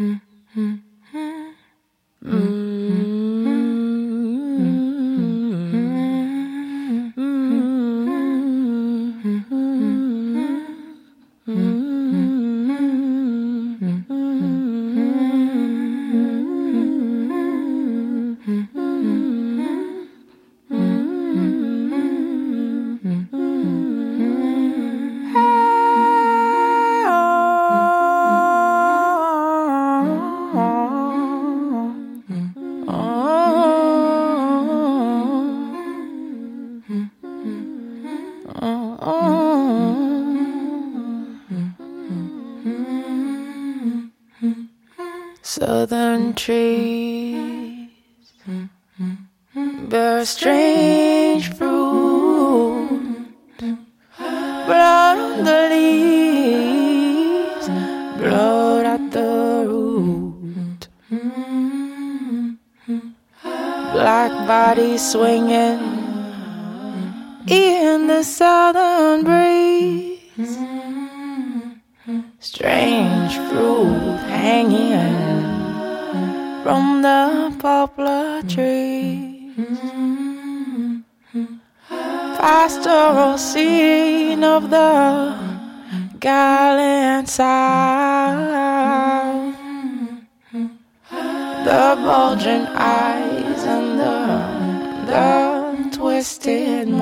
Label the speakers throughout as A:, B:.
A: Hm. The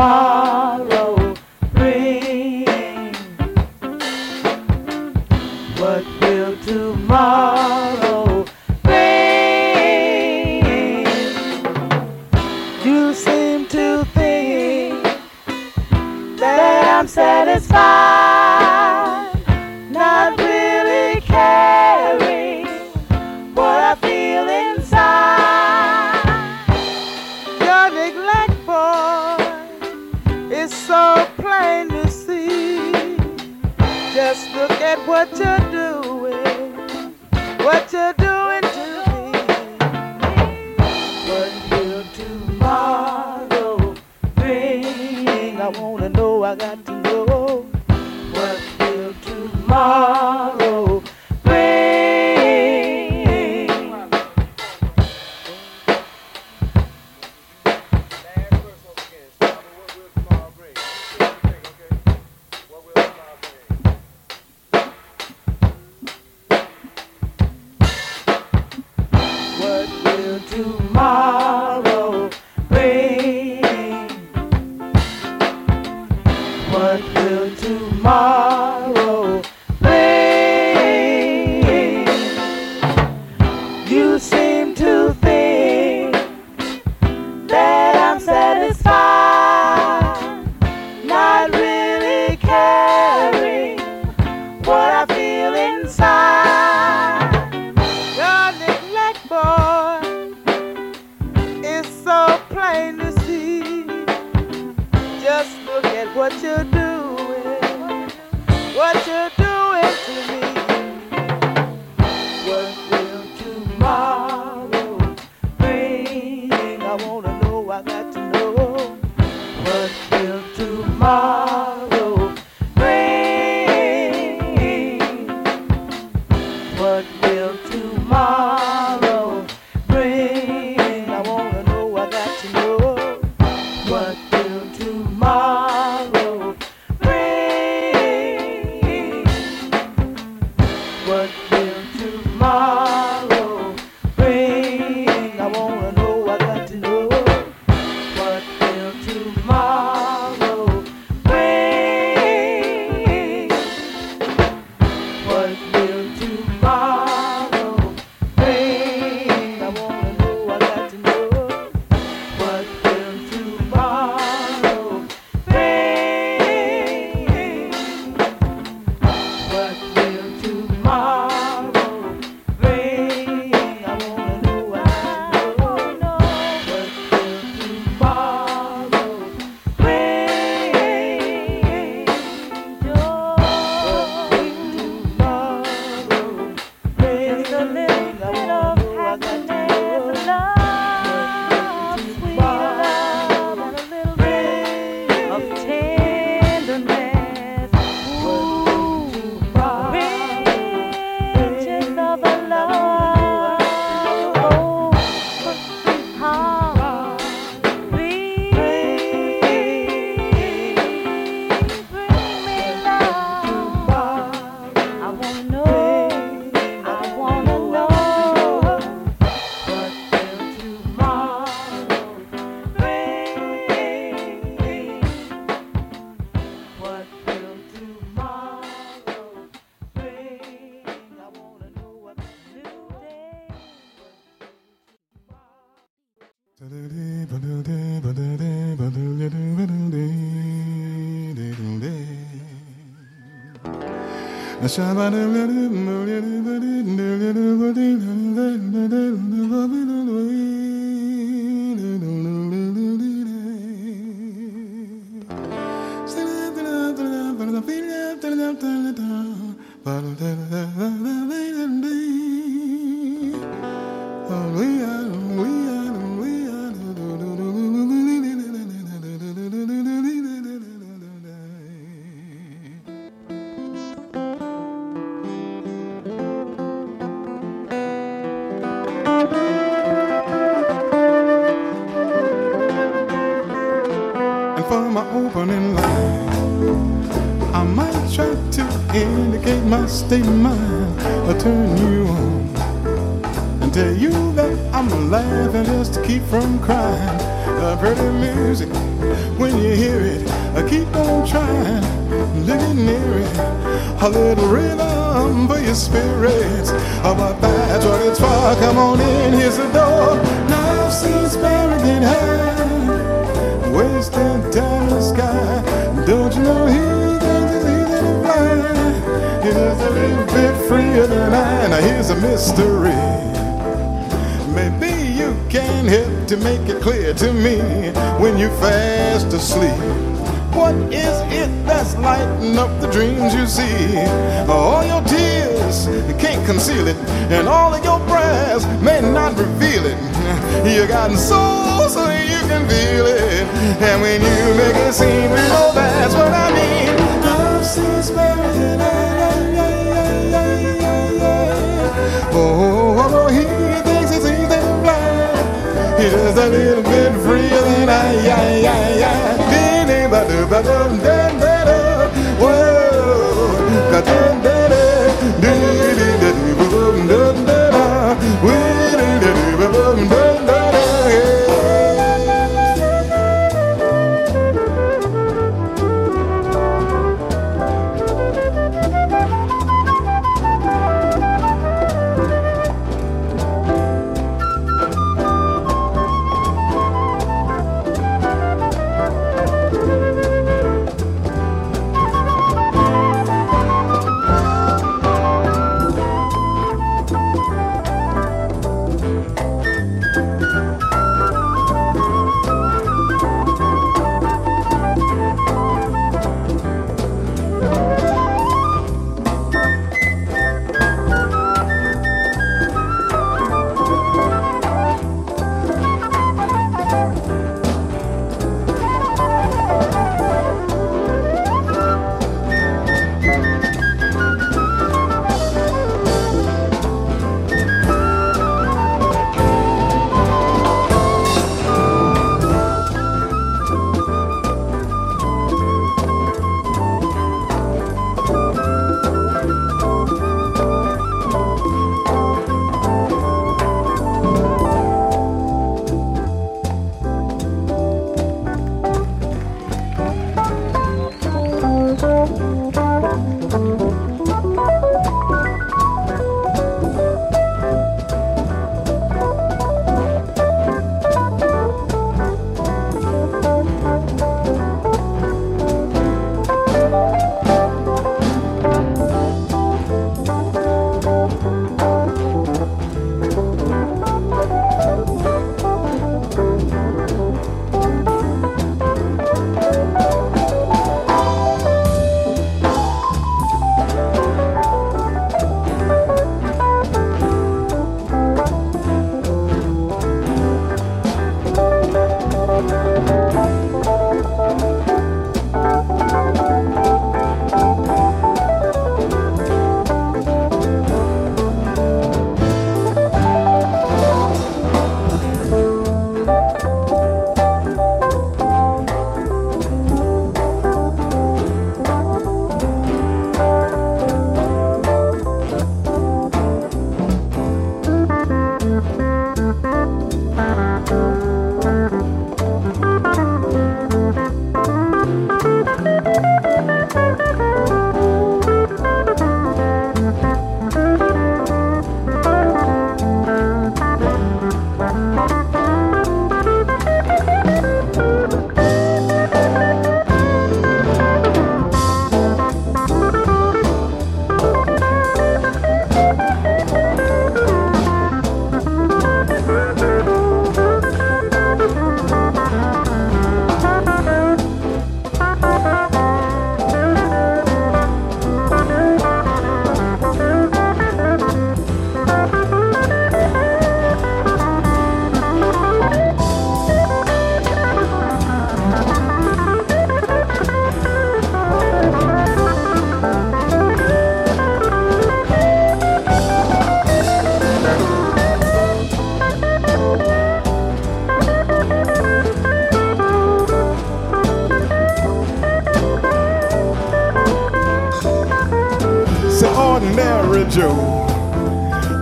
B: tomorrow forever. Shabba-da-da-da-da. indicate my state of mind. I turn you on and tell you that I'm laughing just to keep from crying. The pretty music, when you hear it, I keep on trying, living near it. A little rhythm for your spirits. How about that's What it's for? Come on in, here's the door. Now I've seen Sparrow in
C: hand. A little bit freer than I. Now here's a mystery. Maybe you can help to make it clear to me when you're fast asleep. What is it that's lighting up the dreams you see? All your tears you can't conceal it, and all of your prayers may not reveal it. You got soul so you can feel it, and when you make it seem real, that's what I mean. Love sees better than I. oh, oh, he thinks he sees them blind. He's just a little bit freer than I. I, I, I. Da-da. Uh, whoa,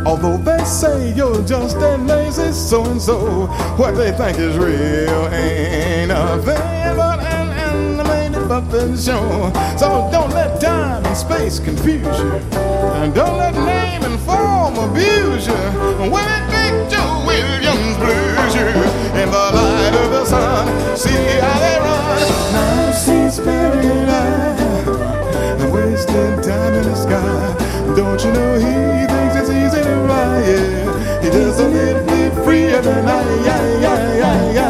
C: Although they say you're just a lazy so and so, what they think is real ain't nothing but an animated puppet show. So don't let time and space confuse you, and don't let name and form abuse you. When it big Joe Williams blues you in the light of the sun, see how they run. Now she's buried alive wasted time in the sky. Don't you know he thinks it's easy to ride? He a little bit freer than I. Yeah, yeah, yeah, yeah.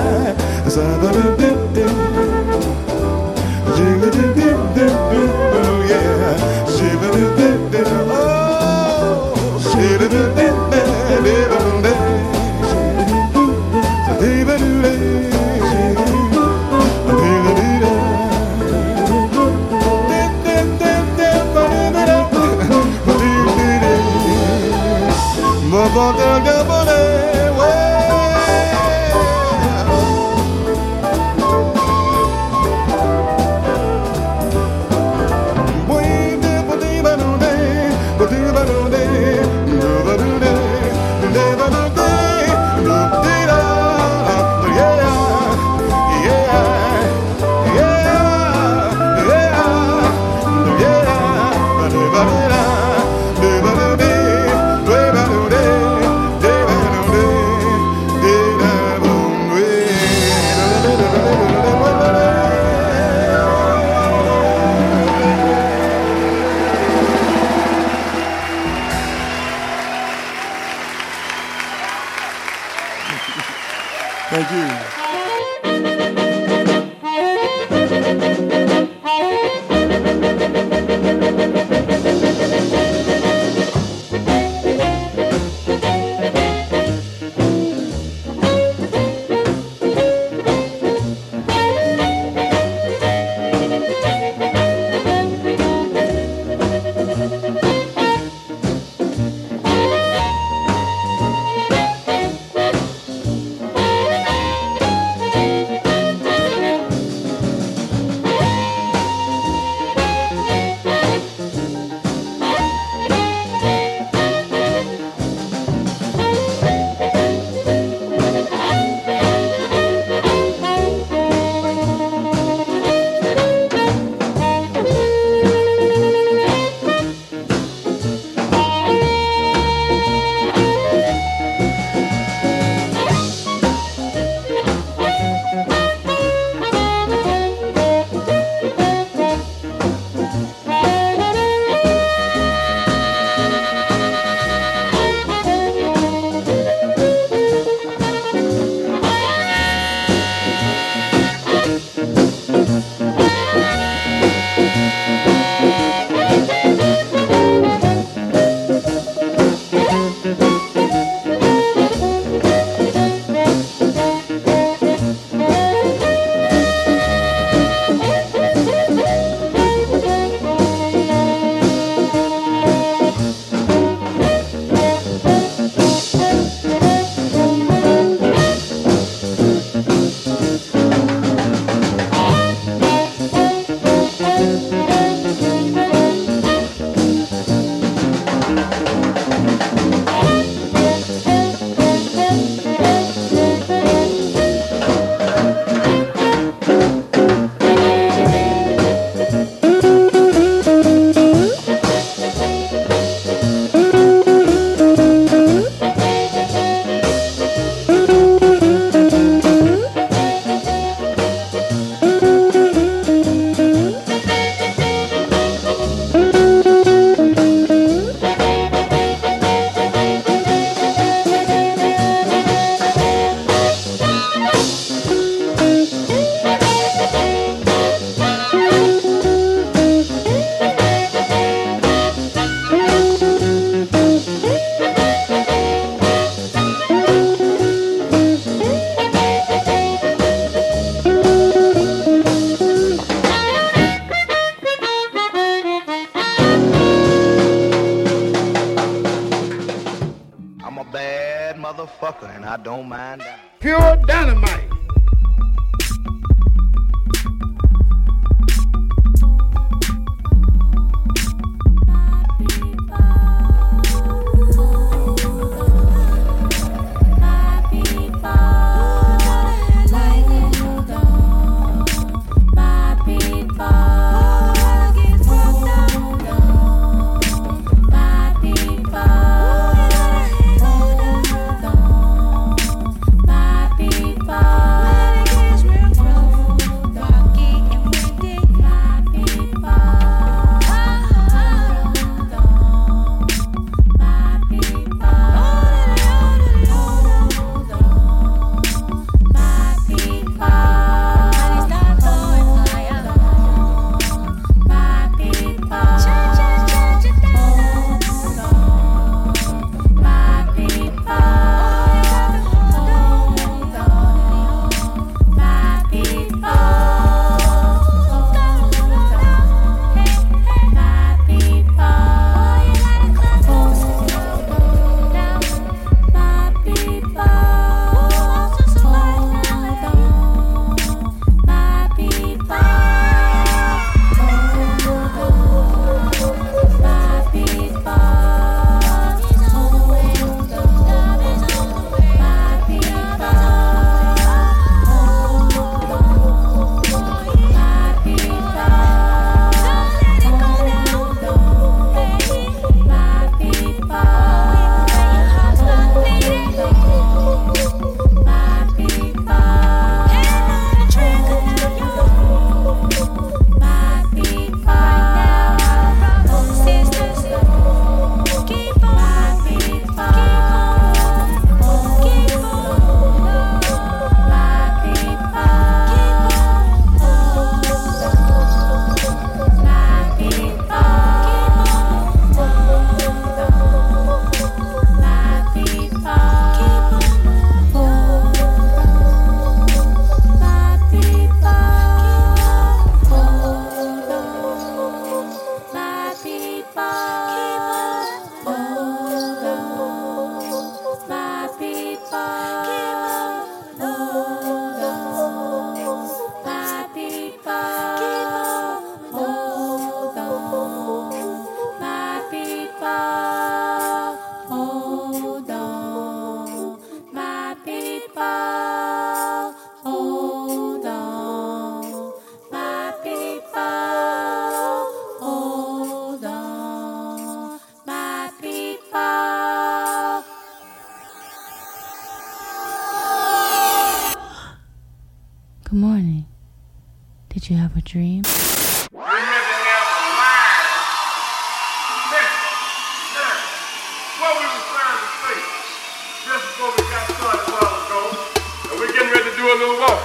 D: Do a little walk.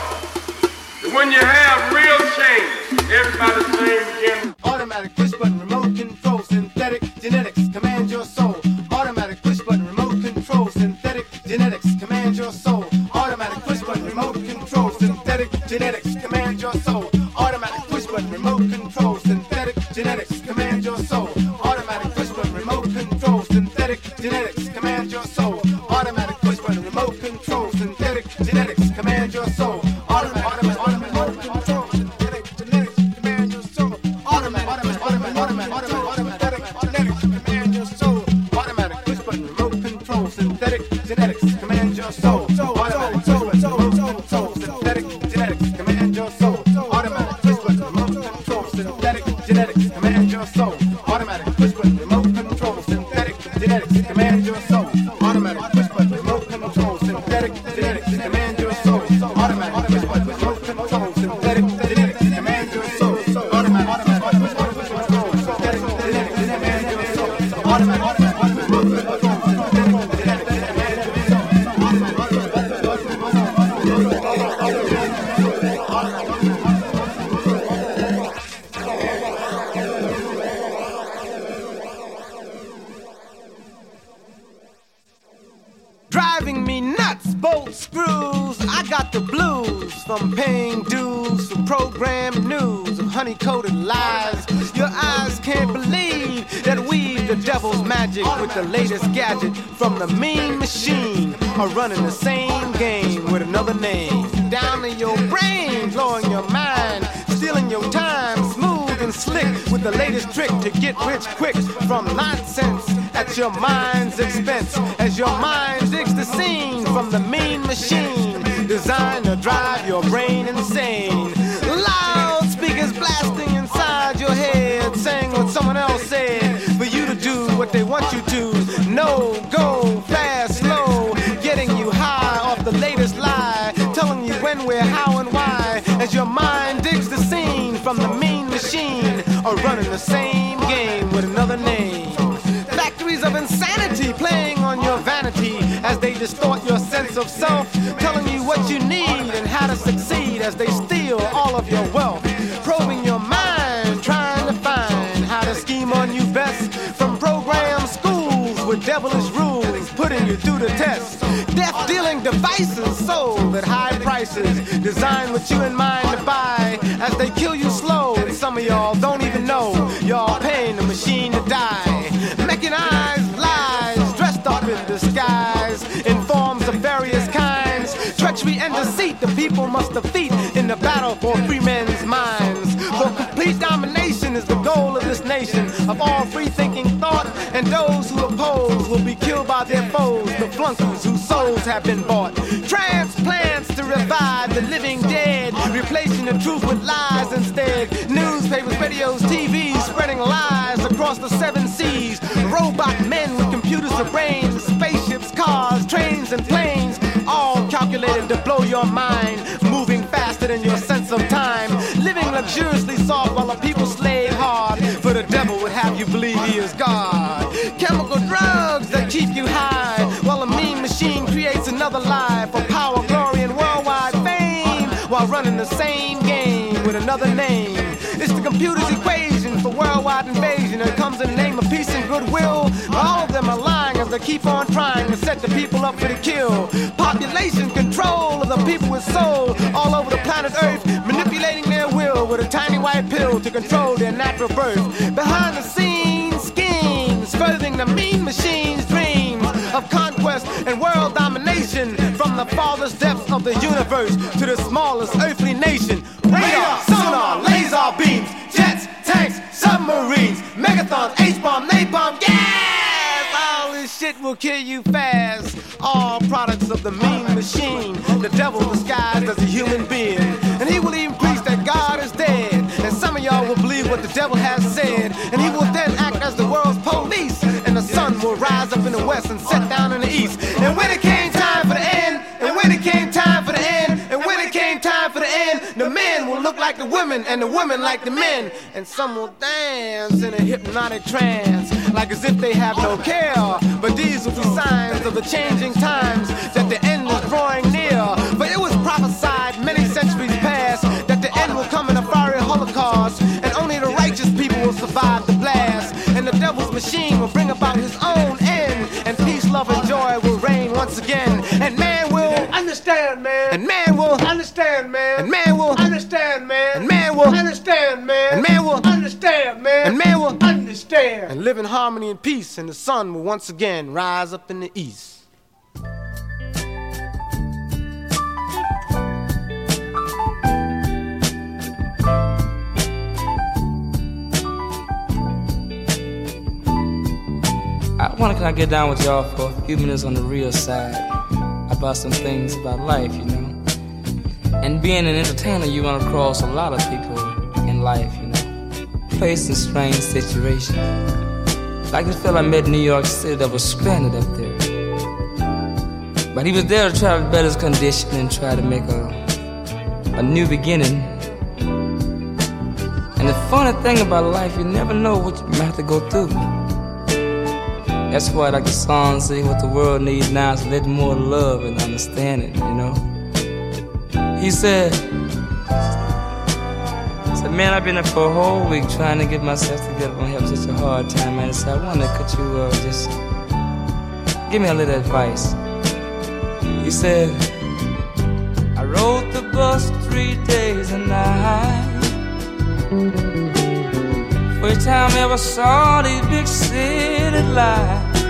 D: That when you have real change, everybody's name begins.
E: Automatic push button remote control synthetic genetics command your soul. Automatic push button remote control synthetic genetics command your soul. Automatic push button remote control synthetic genetics command your soul. Driving me nuts. Bolt screws, I got the blues from paying dues from program news of honey coated lies. Your eyes can't believe that we've the devil's magic, with the latest gadget from the mean machine, are running the same game with another name. Down in your brain, blowing your mind, stealing your time, smooth and slick with the latest trick to get rich quick from nonsense at your mind's expense as your mind digs the scene from the mean machine designed to drive your brain insane. Loudspeakers blasting inside your head, saying what someone else said for you to do what they want you to. No, go fast, slow, getting you high off the latest lie, telling you when, where, how, and why as your mind digs the scene from the mean machine or running the same game with another name. Playing on your vanity as they distort your sense of self, telling you what you need and how to succeed as they steal all of your wealth, probing your mind, trying to find how to scheme on you best from program schools with devilish rules, putting you through the test. Death dealing devices sold at high prices, designed with you in mind to buy as they kill you slow. And some of y'all don't even know y'all paying the machine to die. Mechanized lies And the people must defeat in the battle for free men's minds. For complete domination is the goal of this nation of all free thinking thought, and those who oppose will be killed by their foes, the flunkies whose souls have been bought. Transplants to revive the living dead, replacing the truth with lies instead. Newspapers, radios, TVs spreading lies across the seven seas. Robot men with computers brains, spaceships, cars, trains, and planes, your mind, moving faster than your sense of time, living luxuriously soft while the people slave hard. For the devil would have you believe he is God. Chemical drugs that keep you high, keep on trying to set the people up for the kill. Population control of the people with soul all over the planet Earth, manipulating their will with a tiny white pill to control their natural birth. Behind the scenes, schemes, furthering the mean machine's dreams of conquest and world domination from the farthest depths of the universe to the smallest earthly nation. Radar, sonar, will kill you fast. All products of the mean machine. The devil disguised as a human being. And he will even preach that God is dead. And some of y'all will believe what the devil has said. And he will then act as the world's police. And the sun will rise up in the west and set the women, and the women like the men. And some will dance in a hypnotic trance, like as if they have no care. But these will be signs of the changing times that the end is drawing near. For it was prophesied many centuries past that the end will come in a fiery holocaust, and only the righteous people will survive the blast. And the devil's machine will bring about his own end, and peace, love, and joy will reign once again. And man will
F: Understand, man.
E: and man will
F: Understand, man.
E: Live in harmony and peace, and the sun will once again rise up in the east.
G: I wonder can I get down with y'all for a few minutes on the real side about some things about life, you know. And being an entertainer, you run across a lot of people in life, you know, facing strange situations. Like this fella I met in New York City that was stranded up there. But he was there to try to better his condition and try to make a, a new beginning. And the funny thing about life, you never know what you might have to go through. That's why, like the song say, what the world needs now is a little more love and understanding, you know. He said, said, man, I've been up for a whole week trying to get myself together. I'm having such a hard time. I said, I wonder, could you uh, just give me a little advice? He said, I rode the bus three days and nights. First time I ever saw these big city lights.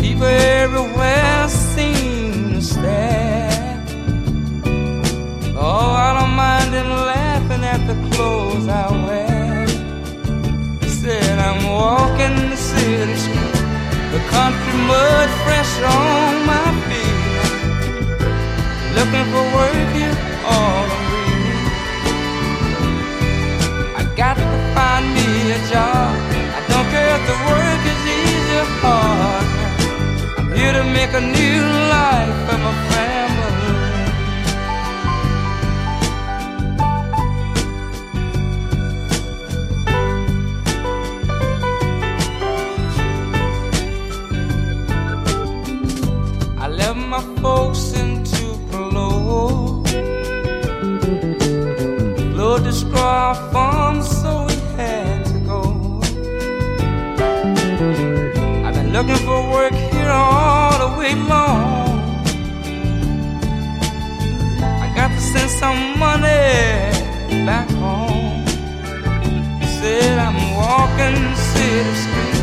G: People everywhere Them laughing at the clothes I wear. He said I'm walking the city street, the country mud fresh on my feet. Looking for work here all way. I got to find me a job. I don't care if the work is easy or hard. I'm here to make a new life for my family. Our farm, so we had to go. I've been looking for work here all the way long. I got to send some money back home. Said I'm walking city street,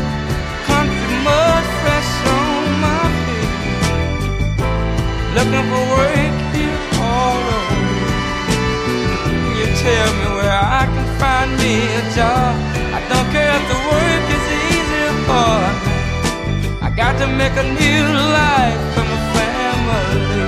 G: country mud fresh on my feet. Looking for work here all over. You tell me where I can find me a job. I don't care if the work is easy or hard. I got to make a new life for my family.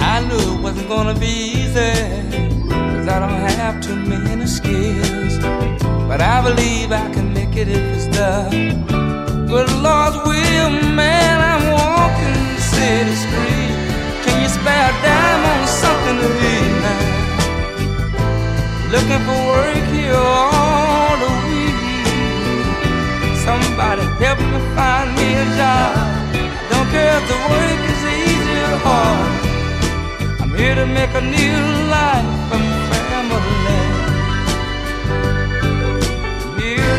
G: I knew it wasn't gonna be easy, cause I don't have too many skills. But I believe I can make it if it's done. Good Lord's will, man, I'm walking the city street. Can you spare a dime on something to eat now? Looking for work here all the week. Somebody help me find me a job. Don't care if the work is easy or hard. I'm here to make a new life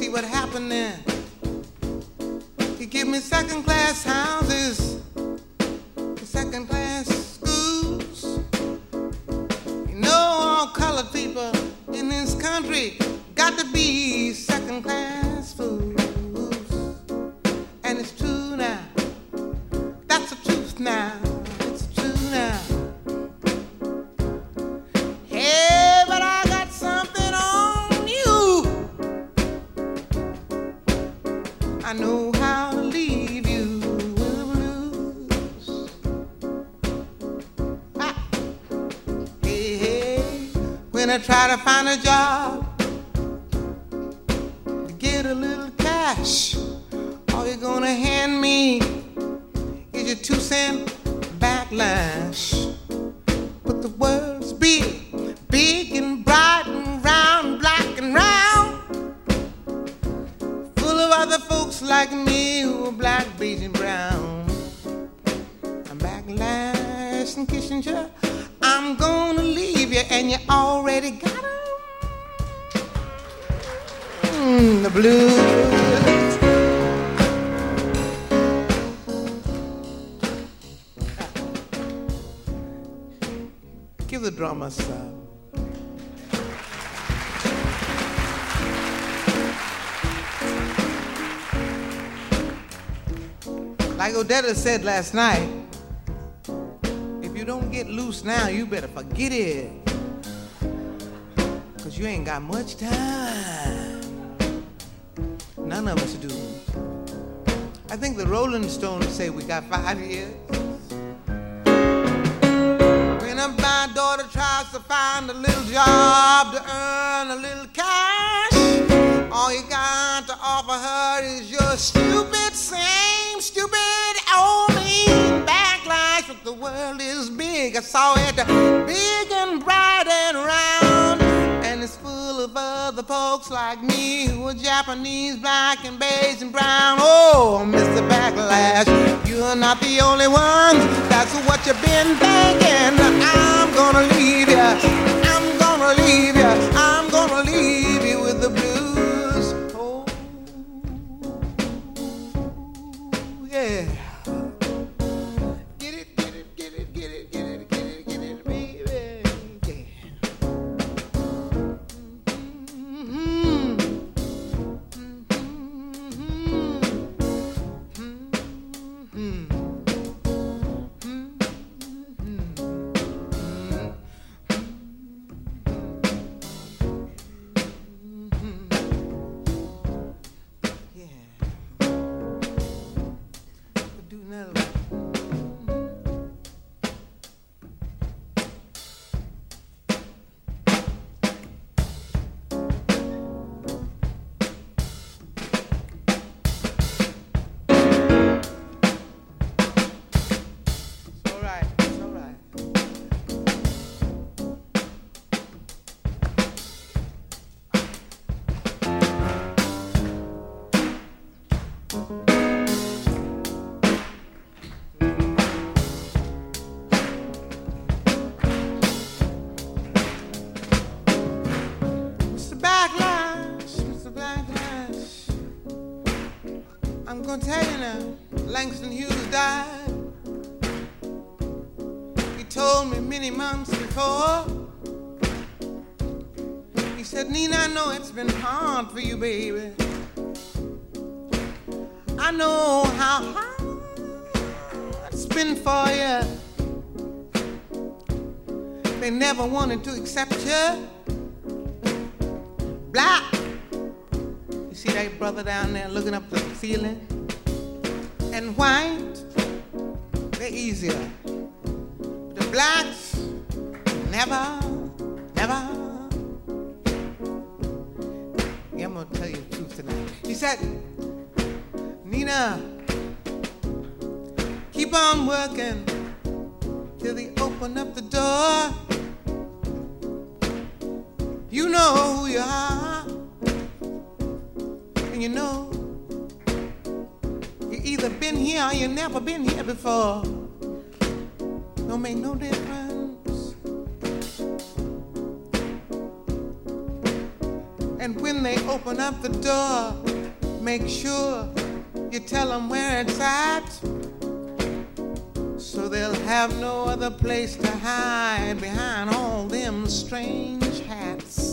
H: see what happened there? He give me second class houses, second class schools. You know all colored people in this country got to be second class fools. To find a job Like said last night, if you don't get loose now, you better forget it. Cause you ain't got much time. None of us do. I think the Rolling Stones say we got five years. When my daughter tries to find a little job to earn a little cash, all you got to offer her is your stupid, big. I saw it big and bright and round. And it's full of other folks like me who are Japanese, black, and beige and brown. Oh, Mr. Backlash, you're not the only one. That's what you've been thinking. I'm gonna leave you. I'm gonna leave you. I'm gonna leave you with the blues. Langston Hughes died. He told me many months before. He said, Nina, I know it's been hard for you, baby. I know how hard it's been for you. They never wanted to accept you black. You see that brother down there looking up the ceiling? White, they're easier. The blacks, never. don't make no difference.
I: And when they open up the door, make sure you tell them where it's at. So they'll have no other place to hide behind all them strange hats.